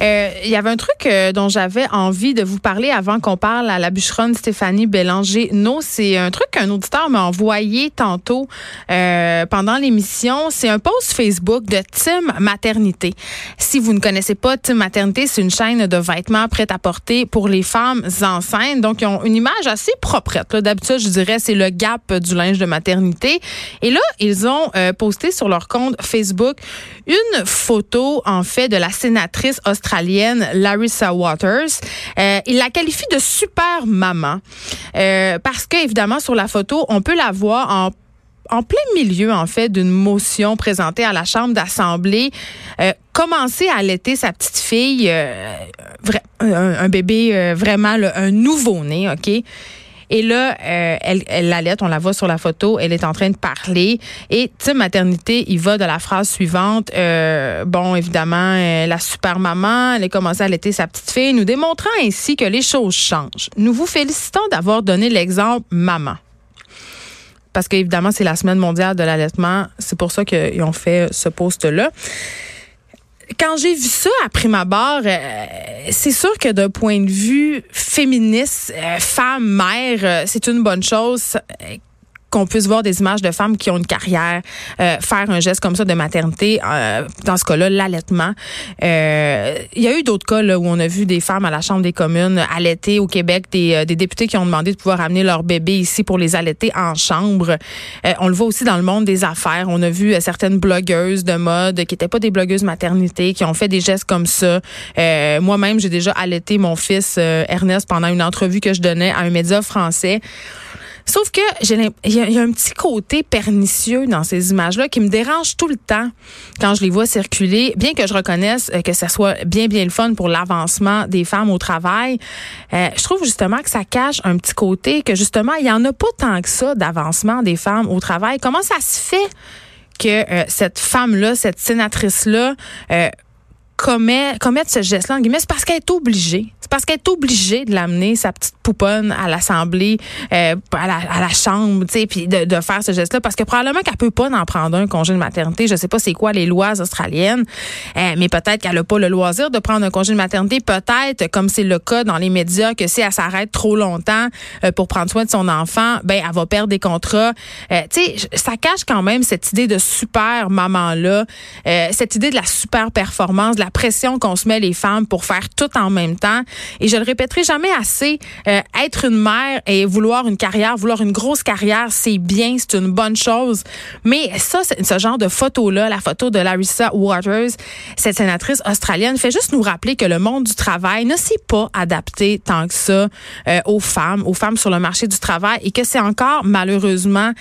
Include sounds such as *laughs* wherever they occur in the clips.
Euh, il y avait un truc euh, dont j'avais envie de vous parler avant qu'on parle à la bûcheronne Stéphanie Bélanger. Non, c'est un truc qu'un auditeur m'a envoyé tantôt euh, pendant l'émission. C'est un post Facebook de Team Maternité. Si vous ne connaissez pas Team Maternité, c'est une chaîne de vêtements prêts à porter pour les femmes enceintes. Donc, ils ont une image assez proprette. D'habitude, je dirais, c'est le gap du linge de maternité. Et là, ils ont posté sur leur compte Facebook une photo, en fait, de la sénatrice australienne australienne Larissa Waters. Euh, il la qualifie de super maman euh, parce que évidemment sur la photo on peut la voir en en plein milieu, en fait, d'une motion présentée à la Chambre d'Assemblée, euh, commencer à allaiter sa petite fille, un, bébé vraiment un nouveau-né, OK? Et là, euh, elle, elle l'allait, on la voit sur la photo, elle est en train de parler. Et tu maternité, il va de la phrase suivante. Euh, bon, évidemment, euh, la super maman, elle a commencé à allaiter sa petite fille, nous démontrant ainsi que les choses changent. Nous vous félicitons d'avoir donné l'exemple maman parce qu'évidemment, c'est la semaine mondiale de l'allaitement. C'est pour ça qu'ils ont fait ce poste-là quand j'ai vu ça à prime abord, euh, c'est sûr que d'un point de vue féministe, euh, femme, mère, euh, c'est une bonne chose qu'on puisse voir des images de femmes qui ont une carrière euh, faire un geste comme ça de maternité, euh, dans ce cas-là, l'allaitement. Euh, il y a eu d'autres cas là, où on a vu des femmes à la Chambre des communes allaiter au Québec, des, des députés qui ont demandé de pouvoir amener leur bébé ici pour les allaiter en chambre. on le voit aussi dans le monde des affaires. On a vu certaines blogueuses de mode qui n'étaient pas des blogueuses maternité, qui ont fait des gestes comme ça. Moi-même, j'ai déjà allaité mon fils Ernest pendant une entrevue que je donnais à un média français. Sauf que il y, a un petit côté pernicieux dans ces images-là qui me dérange tout le temps quand je les vois circuler, bien que je reconnaisse euh, que ça soit bien bien le fun pour l'avancement des femmes au travail. Euh, je trouve justement que ça cache un petit côté que justement il y en a pas tant que ça d'avancement des femmes au travail. Comment ça se fait que euh, cette femme-là, cette sénatrice-là, commet, commettre ce geste-là, c'est parce qu'elle est obligée. Parce qu'elle est obligée de l'amener, sa petite pouponne, à l'Assemblée, euh, à, la, à la Chambre, tu sais, puis de, de, faire ce geste-là. Parce que probablement qu'elle peut pas en prendre un congé de maternité. Je sais pas c'est quoi les lois australiennes, euh, mais peut-être qu'elle a pas le loisir de prendre un congé de maternité. Peut-être, comme c'est le cas dans les médias, que si elle s'arrête trop longtemps euh, pour prendre soin de son enfant, ben elle va perdre des contrats. tu sais, ça cache quand même cette idée de super maman-là, cette idée de la super performance, de la pression qu'on se met les femmes pour faire tout en même temps. Et je le répéterai jamais assez, euh, être une mère et vouloir une carrière, vouloir une grosse carrière, c'est bien, c'est une bonne chose. Mais ça, ce genre de photo-là, la photo de Larissa Waters, cette sénatrice australienne, fait juste nous rappeler que le monde du travail ne s'est pas adapté tant que ça euh, aux femmes, aux femmes sur le marché du travail et que c'est encore malheureusement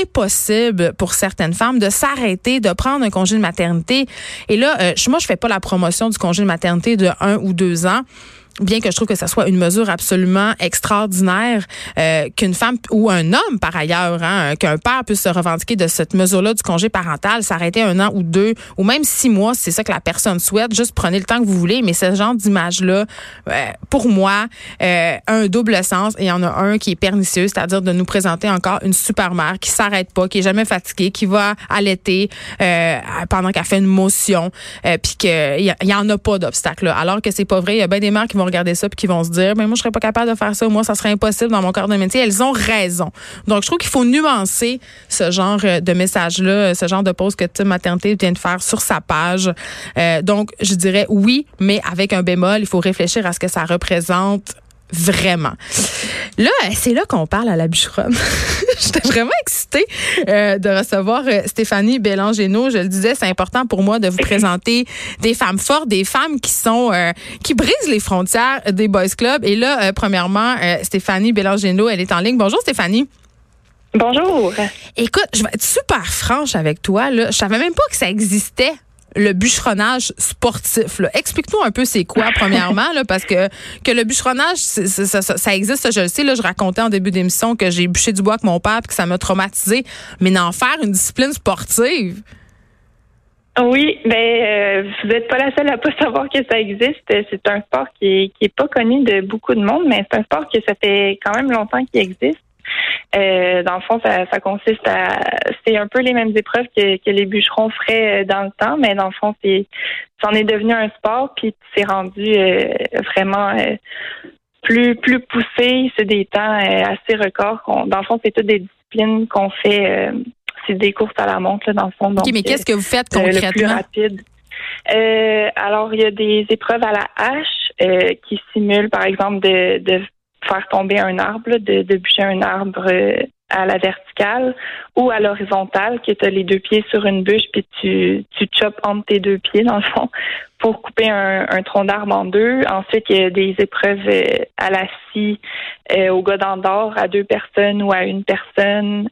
impossible pour certaines femmes de s'arrêter, de prendre un congé de maternité. Et là, euh, moi, je fais pas la promotion du congé de maternité de un ou deux ans bien que je trouve que ça soit une mesure absolument extraordinaire euh, qu'une femme ou un homme par ailleurs, hein, qu'un père puisse se revendiquer de cette mesure-là du congé parental, s'arrêter un an ou deux ou même six mois, c'est ça que la personne souhaite. Juste prenez le temps que vous voulez, mais ce genre d'image-là, euh, pour moi, euh, un double sens et il y en a un qui est pernicieux, c'est-à-dire de nous présenter encore une super mère qui s'arrête pas, qui est jamais fatiguée, qui va allaiter euh, pendant qu'elle fait une motion, euh, puis qu'il y, y en a pas d'obstacle. Alors que c'est pas vrai, il y a bien des mères qui vont regarder ça puis qui vont se dire, mais moi, je serais pas capable de faire ça. Moi, ça serait impossible dans mon corps de métier. Elles ont raison. Donc, je trouve qu'il faut nuancer ce genre euh, de message-là, ce genre de pause que Tim Maternité vient de faire sur sa page. Euh, donc, je dirais oui, mais avec un bémol, il faut réfléchir à ce que ça représente vraiment. Là, c'est là qu'on parle à la bûcheronne. *laughs* J'étais vraiment excitée euh, de recevoir euh, Stéphanie Bélangéno. Je le disais, c'est important pour moi de vous présenter des femmes fortes, des femmes qui sont euh, qui brisent les frontières des boys clubs. Et là, premièrement, Stéphanie Bélangéno, elle est en ligne. Bonjour Stéphanie. Bonjour. Écoute, je vais être super franche avec toi. Là. Je savais même pas que ça existait le bûcheronnage sportif. Explique-nous un peu c'est quoi, *laughs* premièrement, là, parce que, que le bûcheronnage, ça, existe, je le sais. Là, je racontais en début d'émission que j'ai bûché du bois avec mon père et que ça m'a traumatisé. Mais d'en faire une discipline sportive? Oui, ben euh, vous n'êtes pas la seule à pas *laughs* savoir que ça existe. C'est un sport qui est, qui est pas connu de beaucoup de monde, mais c'est un sport que ça fait quand même longtemps qu'il existe. Euh, dans le fond, ça, consiste à c'est un peu les mêmes épreuves que, que, les bûcherons feraient euh, dans le temps, mais dans le fond, c'est c'en est devenu un sport, puis c'est rendu euh, vraiment plus plus poussé. C'est des temps assez records. Dans le fond, c'est toutes des disciplines qu'on fait. c'est des courses à la montre, dans le fond. Donc, mais qu'est-ce que vous faites concrètement? le plus rapide? alors, il y a des épreuves à la hache qui simulent, par exemple, de, de faire tomber un arbre, de, bûcher un arbre euh, à la verticale ou à l'horizontale, qui est les deux pieds sur une bûche, puis tu, tu chopes entre tes deux pieds, dans le fond, *laughs* pour couper un, tronc d'arbre en deux. Ensuite, il y a des épreuves euh, à la scie, euh, au d'or, à deux personnes ou à une personne.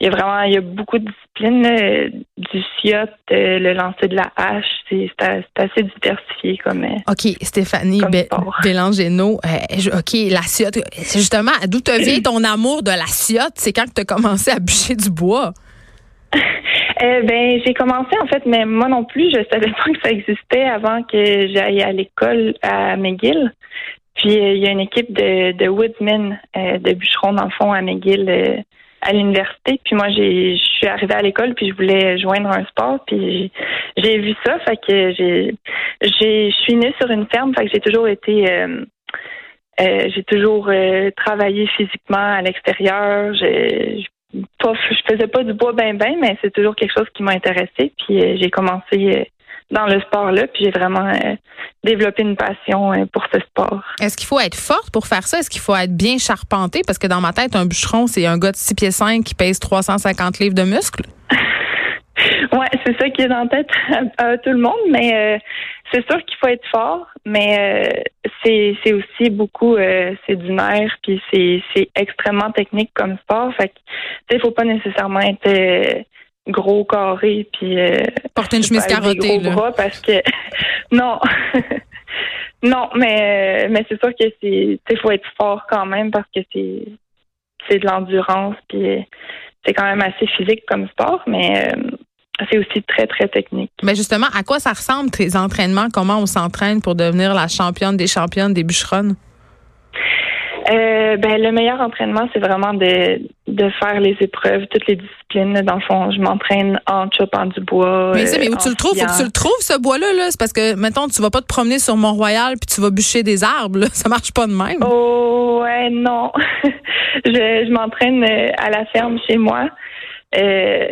Il y a vraiment il y a beaucoup de disciplines, du siot, le lancer de la hache, c'est assez diversifié comme. OK, Stéphanie Bélangéno, OK, la siotte, c'est justement d'où te vient ton amour de la siotte, c'est quand tu as commencé à bûcher du bois? *laughs* Euh, ben, j'ai commencé en fait, mais moi non plus, je savais pas que ça existait avant que j'aille à l'école à McGill. Puis euh, il y a une équipe de, de woodsmen, euh, de bûcherons dans le fond à McGill à l'université. Puis moi, j'ai, je suis arrivée à l'école puis je voulais joindre un sport. Puis j'ai, vu ça, fait que j'ai, j'ai, je suis née sur une ferme, fait que j'ai toujours été j'ai toujours travaillé physiquement à l'extérieur. J'ai, pas, je faisais pas du bois ben ben, mais c'est toujours quelque chose qui m'a intéressé. Puis euh, j'ai commencé euh, dans le sport là, puis j'ai vraiment euh, développé une passion pour ce sport. Est-ce qu'il faut être forte pour faire ça? Est-ce qu'il faut être bien charpenté? Parce que dans ma tête, un bûcheron, c'est un gars de 6 pieds 5 qui pèse 350 livres de muscles. *laughs* ouais, c'est ça qui est dans la tête à, tout le monde, mais c'est sûr qu'il faut être fort, mais euh, c'est aussi beaucoup euh, c'est du nerf puis c'est extrêmement technique comme sport. Fait que il faut pas nécessairement être euh, gros carré puis porter une chemise carottée gros bras parce que *laughs* non. *laughs* non, mais mais c'est sûr que c'est il faut être fort quand même parce que c'est c'est de l'endurance puis c'est quand même assez physique comme sport, mais c'est aussi très, très technique. Mais justement, à quoi ça ressemble tes entraînements? Comment on s'entraîne pour devenir la championne des championnes des bûcheronnes? Euh, ben, le meilleur entraînement, c'est vraiment de, de faire les épreuves, toutes les disciplines. Dans le fond, je m'entraîne en chopant du bois. Mais, mais où tu le trouves? Faut que tu le trouves, ce bois-là. -là, c'est parce que, mettons, tu vas pas te promener sur Mont-Royal puis tu vas bûcher des arbres. Là. *laughs* Ça marche pas de même. Oh, ouais, non. *laughs* je je m'entraîne euh, à la ferme chez moi. Euh,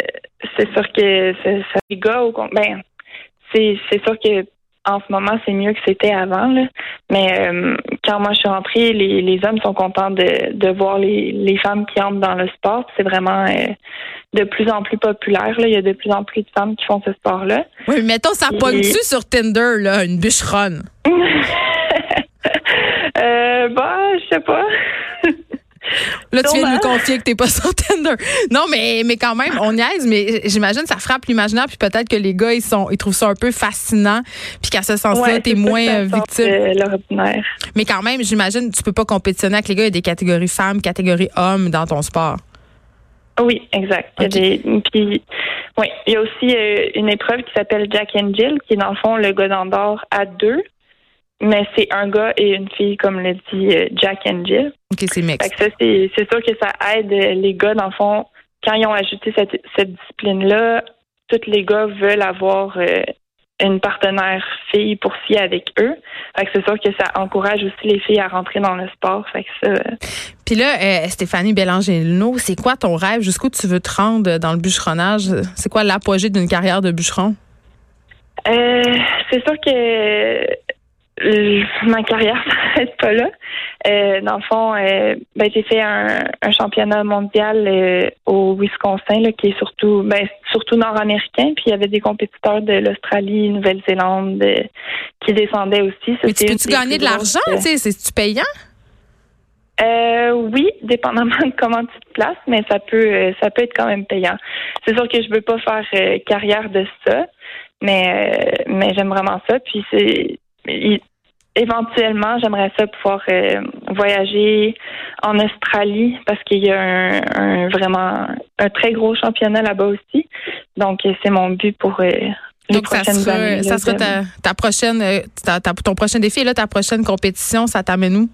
c'est sûr que ça, ben c'est c'est sûr que en ce moment c'est mieux que c'était avant là. mais euh, quand moi je suis rentrée les, les hommes sont contents de, de voir les, les femmes qui entrent dans le sport. C'est vraiment euh, de plus en plus populaire là. Il y a de plus en plus de femmes qui font ce sport là oui mettons ça pogne tu sur Tinder là une bûcheronne? *laughs* Euh, bah je sais pas Là, tu viens de nous confier que t'es pas *laughs* sur Tinder. Non, mais, mais quand même, on niaise, mais j'imagine que ça frappe l'imaginaire, puis peut-être que les gars, ils sont, ils trouvent ça un peu fascinant, puis qu'à ce sens-là, t'es moins euh, victime. Mais quand même, j'imagine, tu peux pas compétitionner avec les gars, il y a des catégories femmes, catégories hommes dans ton sport. Oui, exact. Il, y a des, puis, oui, il y a aussi euh, une épreuve qui s'appelle Jack and Jill, qui est dans le fond le godin d'or à deux. Mais c'est un gars et une fille, comme le dit euh, Jack and Jill. OK, c'est mix. c'est, sûr que ça aide les gars, dans le fond, quand ils ont ajouté cette, cette discipline-là, tous les gars veulent avoir euh, une partenaire fille pour fier avec eux. Fait que c'est sûr que ça encourage aussi les filles à rentrer dans le sport. Fait que ça. Euh, Puis là, Stéphanie Bélangelino, c'est quoi ton rêve? Jusqu'où tu veux te rendre dans le bûcheronnage? C'est quoi l'apogée d'une carrière de bûcheron? c'est sûr que ma carrière, *laughs* être pas là. Euh, dans le fond, euh, ben, j'ai fait un, un championnat mondial euh, au Wisconsin, là, qui est surtout, ben, surtout nord-américain. Puis il y avait des compétiteurs de l'Australie, Nouvelle-Zélande euh, qui descendaient aussi. Mais tu peux-tu gagner de l'argent? C'est-tu payant? euh, oui, dépendamment de comment tu te places, mais ça peut euh, ça peut être quand même payant. C'est sûr que je veux pas faire euh, carrière de ça, mais euh, mais j'aime vraiment ça. Puis c'est il- éventuellement j'aimerais ça pouvoir euh, voyager en Australie parce qu'il y a un, un vraiment un très gros championnat là-bas aussi. Donc euh, c'est mon but pour euh, les Donc, ça prochaines sera, années. ça sera ta, ta prochaine, ta- ta- ton prochain défi. Là, ta prochaine compétition, ça t'amène où?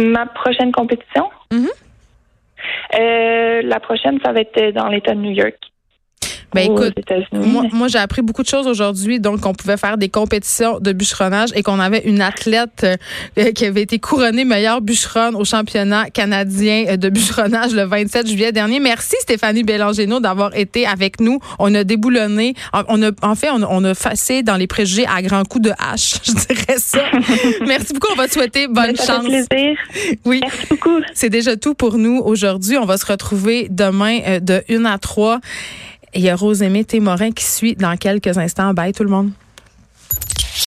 Ma prochaine compétition? Mhm. Euh, la prochaine, ça va être dans l'État de New York. Ben, écoute. Moi, moi j'ai appris beaucoup de choses aujourd'hui. Donc, on pouvait faire des compétitions de bûcheronnage et qu'on avait une athlète euh, qui avait été couronnée meilleure bûcheronne au championnat canadien euh, de bûcheronnage le 27 juillet dernier. Merci Stéphanie Bélangéno d'avoir été avec nous. On a déboulonné, on a, en fait, on, a- on a facé dans les préjugés à grands coups de hache, *laughs* je dirais ça. *laughs* Merci beaucoup. On va te souhaiter bonne Ben, ça chance. fait plaisir. Oui. Merci beaucoup. C'est déjà tout pour nous aujourd'hui. On va se retrouver demain euh, de 1 à 3. Il y a Rosemée Témorin qui suit dans quelques instants. Bye tout le monde.